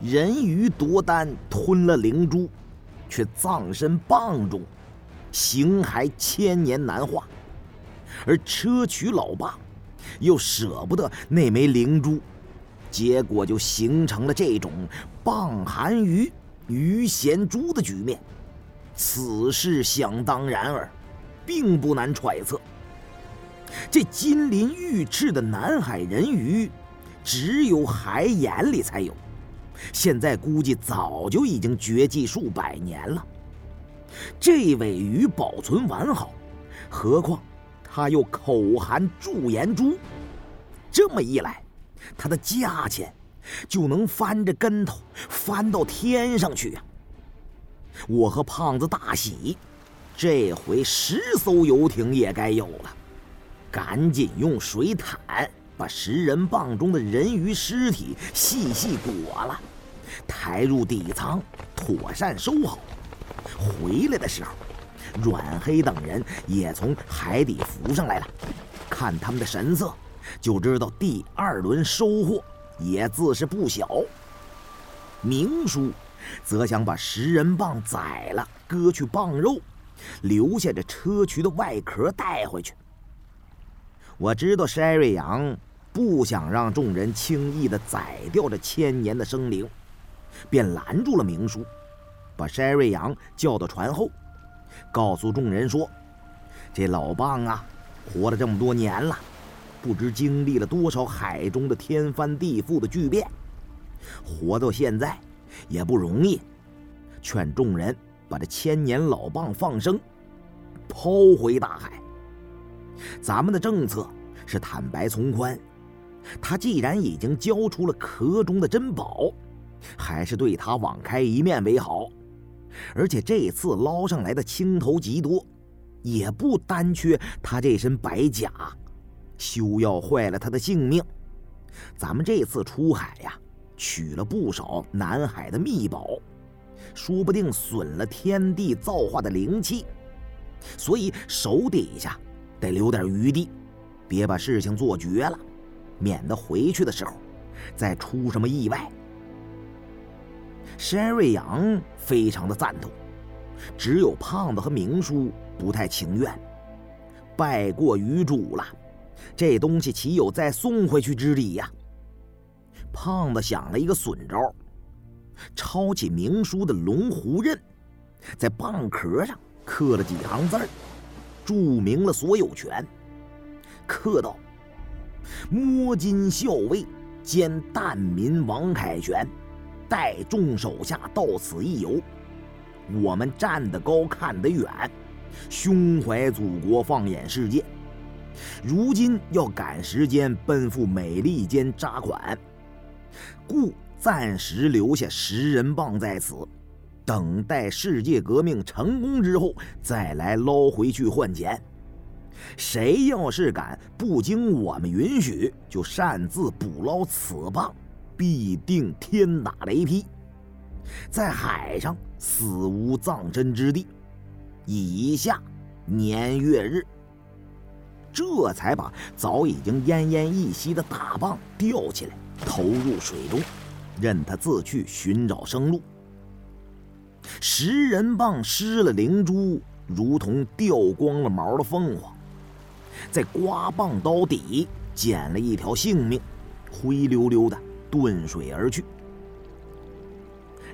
人鱼夺丹吞了灵珠，却葬身蚌中，形骸千年难化；而砗磲老蚌又舍不得那枚灵珠，结果就形成了这种蚌含鱼、鱼衔珠的局面。此事想当然耳，并不难揣测。这金鳞玉翅的南海人鱼，只有海眼里才有。现在估计早就已经绝迹数百年了。这尾鱼保存完好，何况它又口含驻颜珠，这么一来，它的价钱就能翻着跟头翻到天上去呀！我和胖子大喜，这回十艘游艇也该有了，赶紧用水毯。把食人蚌中的人鱼尸体细细裹了，抬入底舱，妥善收好。回来的时候，阮黑等人也从海底浮上来了。看他们的神色，就知道第二轮收获也自是不小。明叔则想把食人蚌宰了，割去蚌肉，留下这砗磲的外壳带回去。我知道筛瑞阳。不想让众人轻易的宰掉这千年的生灵，便拦住了明叔，把筛瑞阳叫到船后，告诉众人说：“这老蚌啊，活了这么多年了，不知经历了多少海中的天翻地覆的巨变，活到现在也不容易。劝众人把这千年老蚌放生，抛回大海。咱们的政策是坦白从宽。”他既然已经交出了壳中的珍宝，还是对他网开一面为好。而且这次捞上来的青头极多，也不单缺他这身白甲，休要坏了他的性命。咱们这次出海呀，取了不少南海的秘宝，说不定损了天地造化的灵气，所以手底下得留点余地，别把事情做绝了。免得回去的时候再出什么意外。山瑞阳非常的赞同，只有胖子和明叔不太情愿。拜过于主了，这东西岂有再送回去之理呀？胖子想了一个损招，抄起明叔的龙虎刃，在蚌壳上刻了几行字儿，注明了所有权，刻道。摸金校尉兼蛋民王凯旋，带众手下到此一游。我们站得高，看得远，胸怀祖国，放眼世界。如今要赶时间奔赴美利坚扎款，故暂时留下食人棒在此，等待世界革命成功之后再来捞回去换钱。谁要是敢不经我们允许就擅自捕捞此棒，必定天打雷劈，在海上死无葬身之地。以下年月日，这才把早已经奄奄一息的大蚌吊起来，投入水中，任他自去寻找生路。食人蚌失了灵珠，如同掉光了毛的凤凰。在刮棒刀底捡了一条性命，灰溜溜的遁水而去。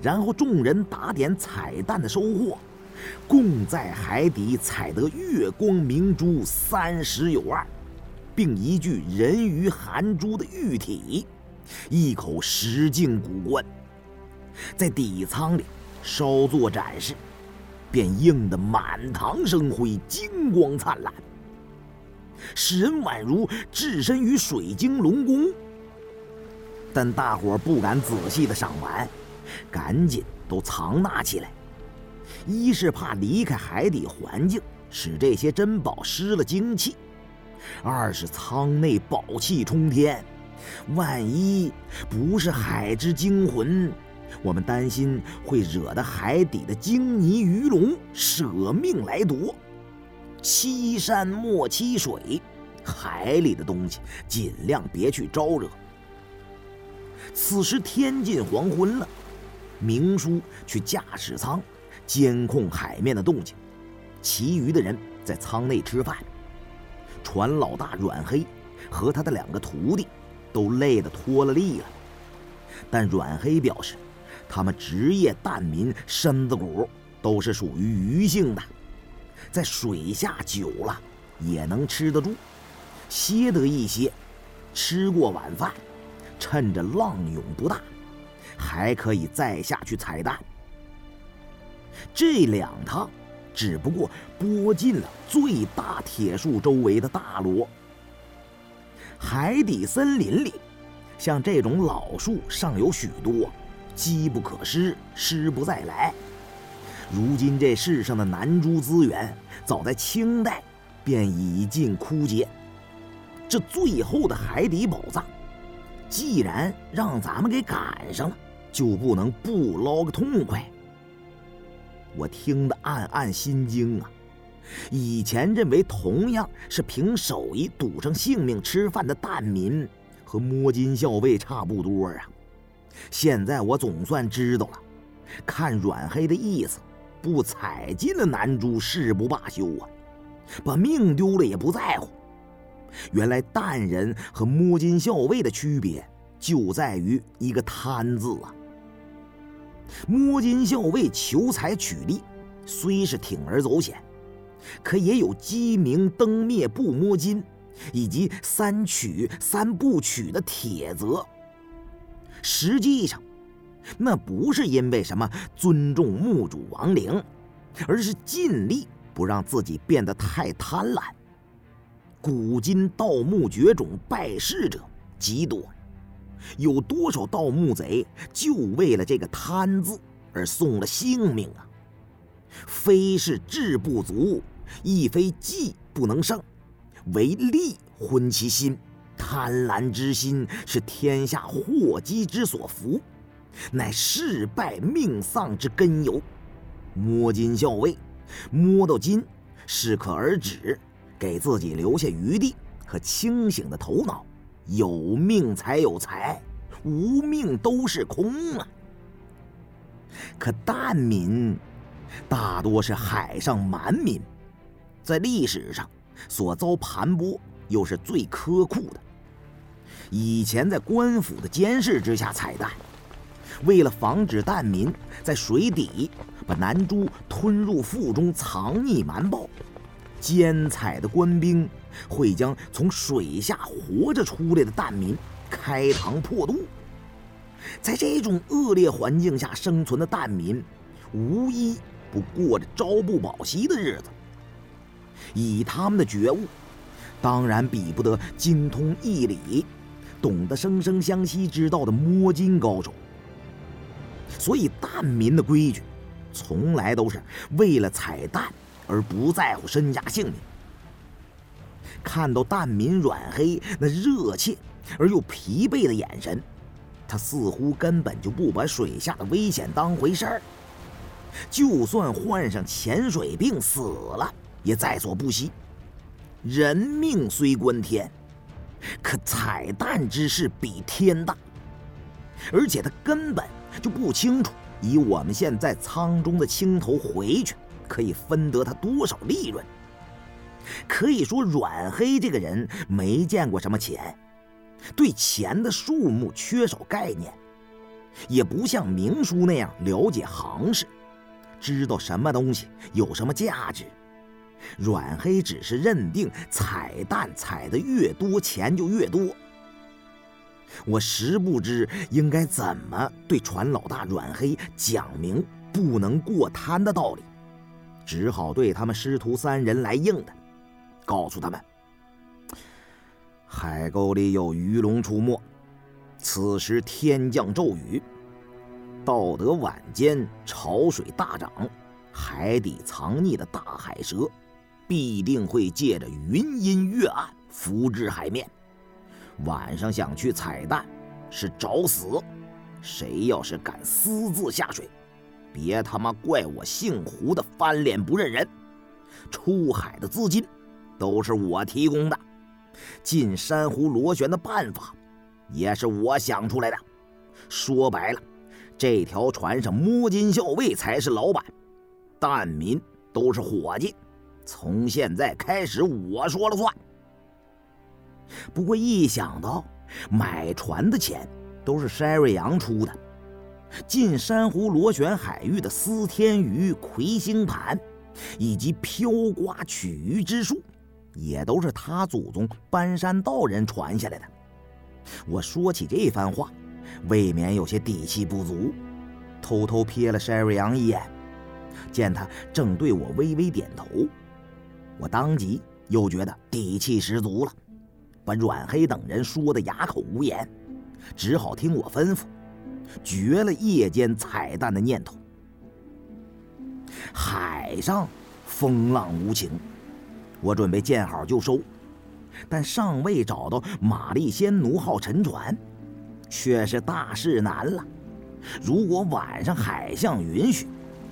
然后众人打点彩蛋的收获，共在海底采得月光明珠三十有二，并一具人鱼含珠的玉体，一口石镜古棺，在底舱里稍作展示，便映得满堂生辉，金光灿烂。使人宛如置身于水晶龙宫，但大伙不敢仔细的赏玩，赶紧都藏纳起来。一是怕离开海底环境，使这些珍宝失了精气；二是舱内宝气冲天，万一不是海之精魂，我们担心会惹得海底的鲸泥鱼龙舍命来夺。欺山莫欺水，海里的东西尽量别去招惹。此时天近黄昏了，明叔去驾驶舱监控海面的动静，其余的人在舱内吃饭。船老大阮黑和他的两个徒弟都累得脱了力了，但阮黑表示，他们职业蛋民身子骨都是属于鱼性的，在水下久了也能吃得住，歇得一歇，吃过晚饭。趁着浪涌不大，还可以再下去采蛋。这两趟只不过拨进了最大铁树周围的大螺。海底森林里，像这种老树尚有许多，机不可失，失不再来。如今这世上的南珠资源，早在清代便已尽枯竭。这最后的海底宝藏。既然让咱们给赶上了，就不能不捞个痛快。我听得暗暗心惊啊！以前认为同样是凭手艺赌上性命吃饭的蛋民，和摸金校尉差不多啊。现在我总算知道了，看阮黑的意思，不踩进了南珠誓不罢休啊，把命丢了也不在乎。原来蛋人和摸金校尉的区别就在于一个贪字啊。摸金校尉求财取利，虽是铤而走险，可也有鸡鸣灯灭不摸金，以及三取三不取的铁则。实际上，那不是因为什么尊重墓主亡灵，而是尽力不让自己变得太贪婪。古今盗墓绝种败事者极多，有多少盗墓贼就为了这个贪字而送了性命啊？非是志不足，亦非技不能胜，唯利昏其心。贪婪之心是天下祸机之所伏，乃事败命丧之根由。摸金校尉，摸到金，适可而止。给自己留下余地和清醒的头脑，有命才有财，无命都是空啊！可蛋民大多是海上蛮民，在历史上所遭盘剥又是最苛酷的。以前在官府的监视之下采蛋，为了防止蛋民在水底把南珠吞入腹中藏匿瞒报。监采的官兵会将从水下活着出来的蛋民开膛破肚，在这种恶劣环境下生存的蛋民，无一不过着朝不保夕的日子。以他们的觉悟，当然比不得精通义理、懂得生生相息之道的摸金高手。所以，蛋民的规矩，从来都是为了采蛋。而不在乎身家性命。看到蛋民阮黑那热切而又疲惫的眼神，他似乎根本就不把水下的危险当回事儿。就算患上潜水病死了，也在所不惜。人命虽关天，可彩蛋之事比天大。而且他根本就不清楚，以我们现在舱中的青头回去。可以分得他多少利润？可以说，阮黑这个人没见过什么钱，对钱的数目缺少概念，也不像明叔那样了解行市，知道什么东西有什么价值。阮黑只是认定彩蛋彩的越多，钱就越多。我实不知应该怎么对船老大阮黑讲明不能过贪的道理。只好对他们师徒三人来硬的，告诉他们：海沟里有鱼龙出没，此时天降骤雨，到得晚间潮水大涨，海底藏匿的大海蛇必定会借着云阴月暗浮至海面。晚上想去采蛋，是找死！谁要是敢私自下水，别他妈怪我姓胡的翻脸不认人！出海的资金都是我提供的，进珊瑚螺旋的办法也是我想出来的。说白了，这条船上摸金校尉才是老板，蛋民都是伙计。从现在开始，我说了算。不过一想到买船的钱都是筛瑞阳出的，进珊瑚螺旋海域的司天鱼、魁星盘，以及飘刮取鱼之术，也都是他祖宗搬山道人传下来的。我说起这番话，未免有些底气不足，偷偷瞥了筛瑞阳一眼，见他正对我微微点头。我当即又觉得底气十足了，把阮黑等人说的哑口无言，只好听我吩咐，绝了夜间彩蛋的念头。海上风浪无情，我准备见好就收，但尚未找到玛丽仙奴号沉船，却是大事难了。如果晚上海象允许，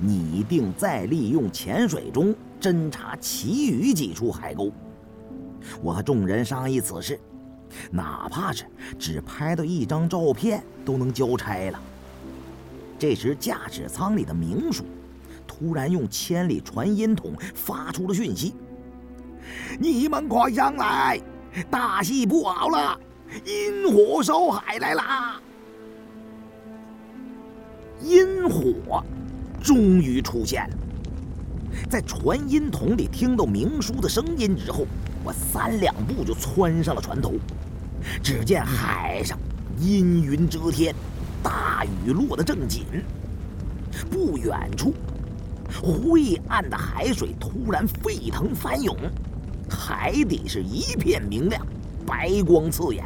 拟定再利用潜水钟。侦查其余几处海沟，我和众人商议此事，哪怕是只拍到一张照片都能交差了。这时，驾驶舱里的明叔突然用千里传音筒发出了讯息：“你们快上来，大戏不好了，阴火烧海来啦！”阴火终于出现了。在传音筒里听到明叔的声音之后，我三两步就窜上了船头。只见海上阴云遮天，大雨落得正紧。不远处，灰暗的海水突然沸腾翻涌，海底是一片明亮，白光刺眼。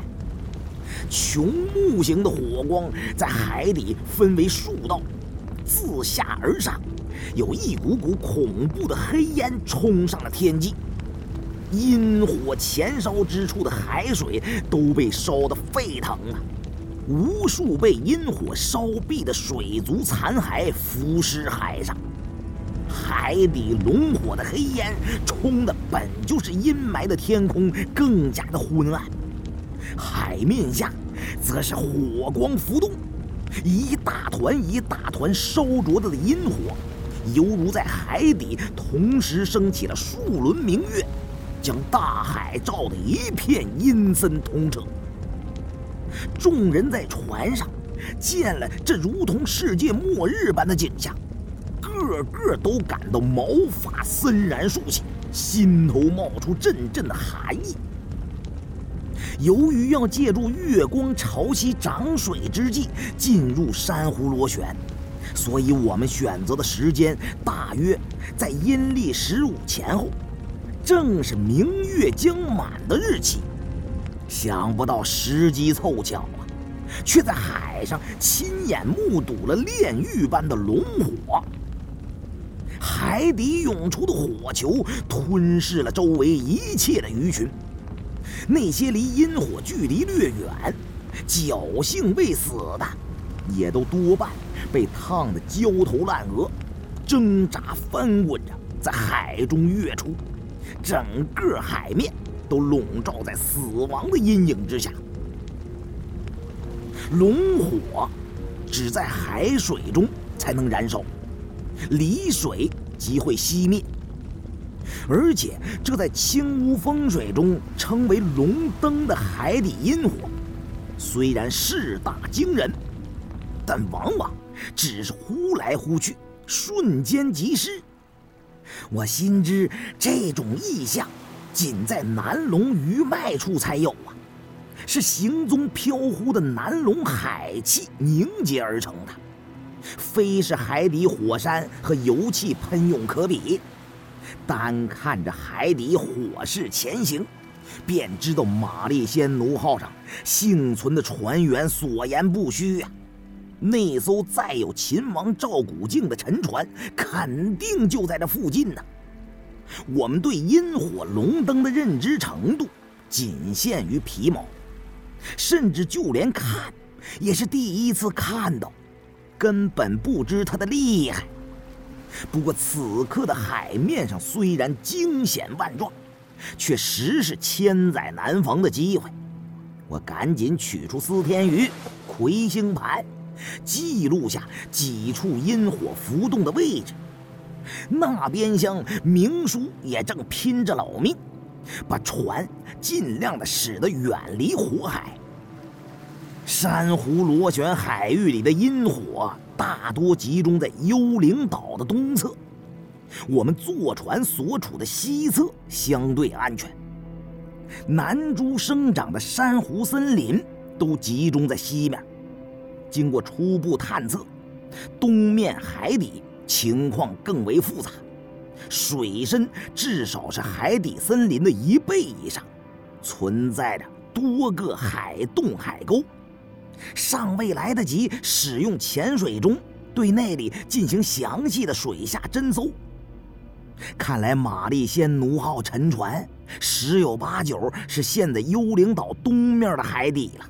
穹木形的火光在海底分为数道，自下而上。有一股股恐怖的黑烟冲上了天际，阴火前烧之处的海水都被烧得沸腾了，无数被阴火烧毙的水族残骸浮尸海上，海底龙火的黑烟冲的本就是阴霾的天空更加的昏暗，海面下则是火光浮动，一大团一大团烧灼的阴火。犹如在海底同时升起了数轮明月，将大海照得一片阴森通彻。众人在船上见了这如同世界末日般的景象，个个都感到毛发森然竖起，心头冒出阵阵的寒意。由于要借助月光潮汐涨水之际进入珊瑚螺旋。所以我们选择的时间大约在阴历十五前后，正是明月将满的日期。想不到时机凑巧啊，却在海上亲眼目睹了炼狱般的龙火。海底涌出的火球吞噬了周围一切的鱼群，那些离阴火距离略远、侥幸未死的，也都多半。被烫得焦头烂额，挣扎翻滚着在海中跃出，整个海面都笼罩在死亡的阴影之下。龙火只在海水中才能燃烧，离水即会熄灭。而且这在清屋风水中称为“龙灯”的海底阴火，虽然势大惊人，但往往。只是忽来忽去，瞬间即逝。我心知这种异象，仅在南龙鱼脉处才有啊，是行踪飘忽的南龙海气凝结而成的，非是海底火山和油气喷涌可比。单看着海底火势前行，便知道玛丽仙奴号上幸存的船员所言不虚呀。那艘载有秦王赵古镜的沉船，肯定就在这附近呢。我们对阴火龙灯的认知程度，仅限于皮毛，甚至就连看，也是第一次看到，根本不知它的厉害。不过此刻的海面上虽然惊险万状，却实是千载难逢的机会。我赶紧取出司天鱼。魁星盘，记录下几处阴火浮动的位置。那边厢明叔也正拼着老命，把船尽量的驶得远离火海。珊瑚螺旋海域里的阴火大多集中在幽灵岛的东侧，我们坐船所处的西侧相对安全。南珠生长的珊瑚森林都集中在西面。经过初步探测，东面海底情况更为复杂，水深至少是海底森林的一倍以上，存在着多个海洞海沟，尚未来得及使用潜水钟对那里进行详细的水下侦搜。看来玛丽仙奴号沉船十有八九是陷在幽灵岛东面的海底了。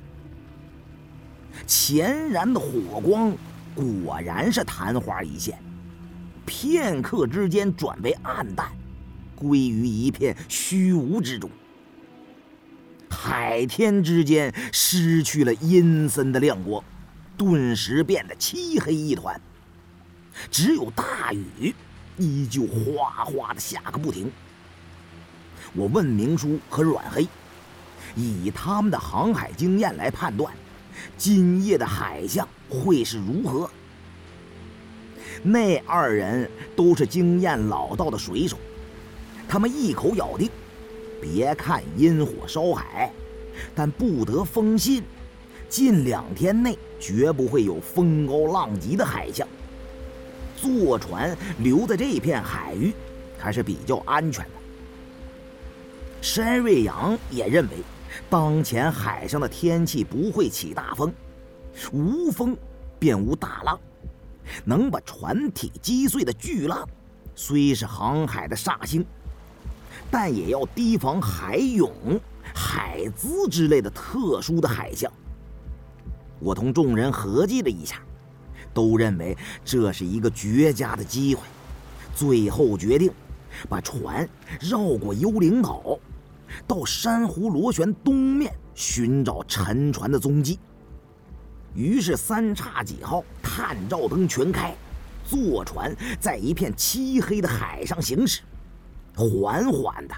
前燃的火光果然是昙花一现，片刻之间转为暗淡，归于一片虚无之中。海天之间失去了阴森的亮光，顿时变得漆黑一团，只有大雨。依旧哗哗的下个不停。我问明叔和阮黑，以他们的航海经验来判断，今夜的海象会是如何？那二人都是经验老道的水手，他们一口咬定：别看阴火烧海，但不得风信，近两天内绝不会有风高浪急的海象。坐船留在这片海域，还是比较安全的。山瑞阳也认为，当前海上的天气不会起大风，无风便无大浪，能把船体击碎的巨浪，虽是航海的煞星，但也要提防海涌、海滋之类的特殊的海象。我同众人合计了一下。都认为这是一个绝佳的机会，最后决定把船绕过幽灵岛，到珊瑚螺旋东面寻找沉船的踪迹。于是三叉戟号探照灯全开，坐船在一片漆黑的海上行驶，缓缓的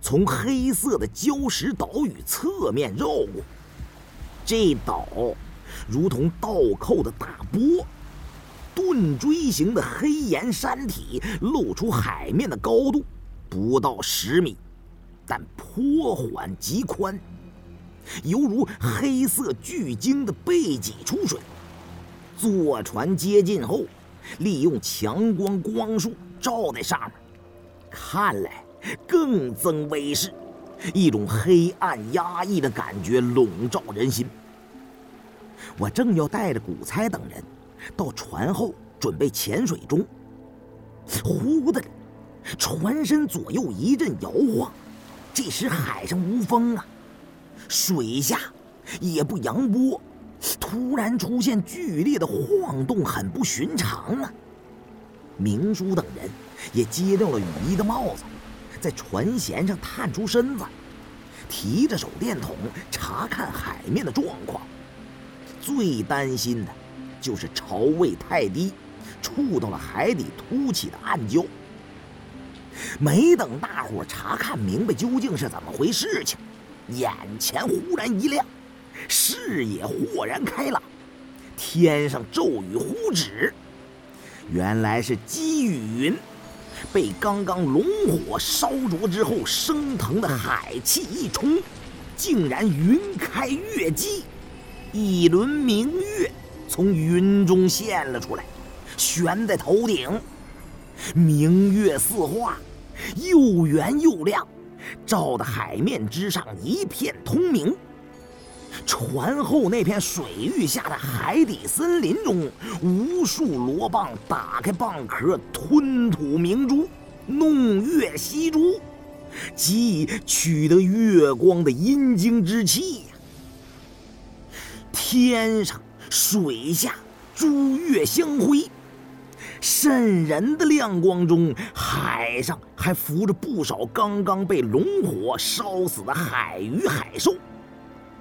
从黑色的礁石岛屿侧面绕过这岛。如同倒扣的大波，盾锥形的黑岩山体露出海面的高度不到十米，但坡缓极宽，犹如黑色巨鲸的背脊出水。坐船接近后，利用强光光束照在上面，看来更增威势，一种黑暗压抑的感觉笼罩人心。我正要带着古猜等人到船后准备潜水中，忽的，船身左右一阵摇晃。这时海上无风啊，水下也不扬波，突然出现剧烈的晃动，很不寻常啊。明叔等人也揭掉了雨衣的帽子，在船舷上探出身子，提着手电筒查看海面的状况。最担心的，就是潮位太低，触到了海底凸起的暗礁。没等大伙查看明白究竟是怎么回事情，眼前忽然一亮，视野豁然开朗，天上骤雨忽止，原来是积雨云被刚刚龙火烧灼之后升腾的海气一冲，竟然云开月积。一轮明月从云中现了出来，悬在头顶。明月似画，又圆又亮，照得海面之上一片通明。船后那片水域下的海底森林中，无数螺蚌打开蚌壳，吞吐明珠，弄月吸珠，即取得月光的阴精之气呀。天上、水下，珠月相辉，渗人的亮光中，海上还浮着不少刚刚被龙火烧死的海鱼、海兽。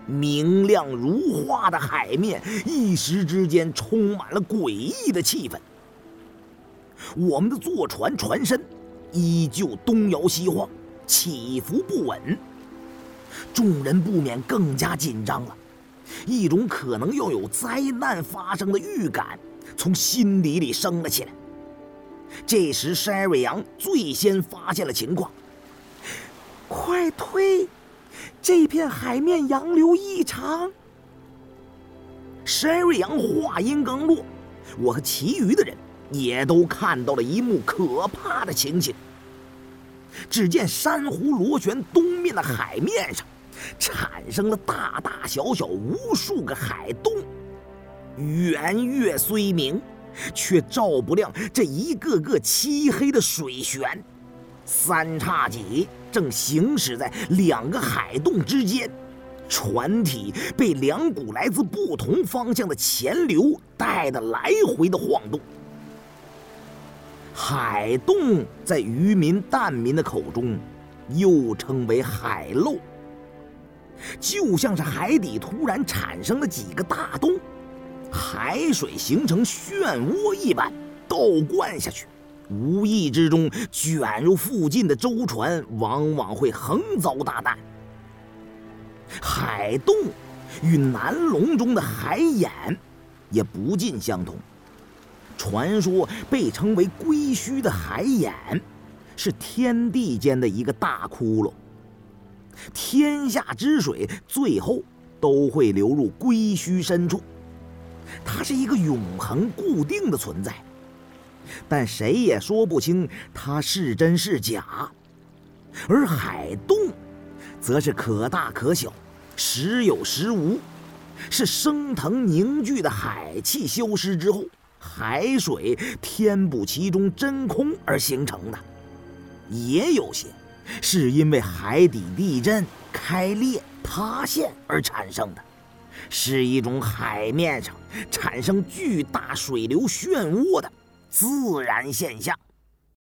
明亮如画的海面一时之间充满了诡异的气氛。我们的坐船船身依旧东摇西晃，起伏不稳。众人不免更加紧张了，一种可能要有灾难发生的预感从心底里升了起来。这时，山瑞阳最先发现了情况。快退！这片海面洋流异常。山瑞阳话音刚落，我和其余的人也都看到了一幕可怕的情形。只见珊瑚螺旋东面的海面上，产生了大大小小无数个海洞，圆月虽明。却照不亮这一个个漆黑的水旋。三叉戟正行驶在两个海洞之间，船体被两股来自不同方向的潜流带得来回的晃动。海洞在渔民、蛋民的口中，又称为海漏，就像是海底突然产生了几个大洞。海水形成漩涡一般倒灌下去，无意之中卷入附近的舟船，往往会横遭大难。海洞与南龙中的海眼也不尽相同。传说被称为龟墟的海眼，是天地间的一个大窟窿，天下之水最后都会流入龟墟深处。它是一个永恒固定的存在，但谁也说不清它是真是假。而海洞，则是可大可小，时有时无，是升腾凝聚的海气消失之后，海水填补其中真空而形成的；也有些，是因为海底地震开裂塌陷而产生的。是一种海面上产生巨大水流漩涡的自然现象。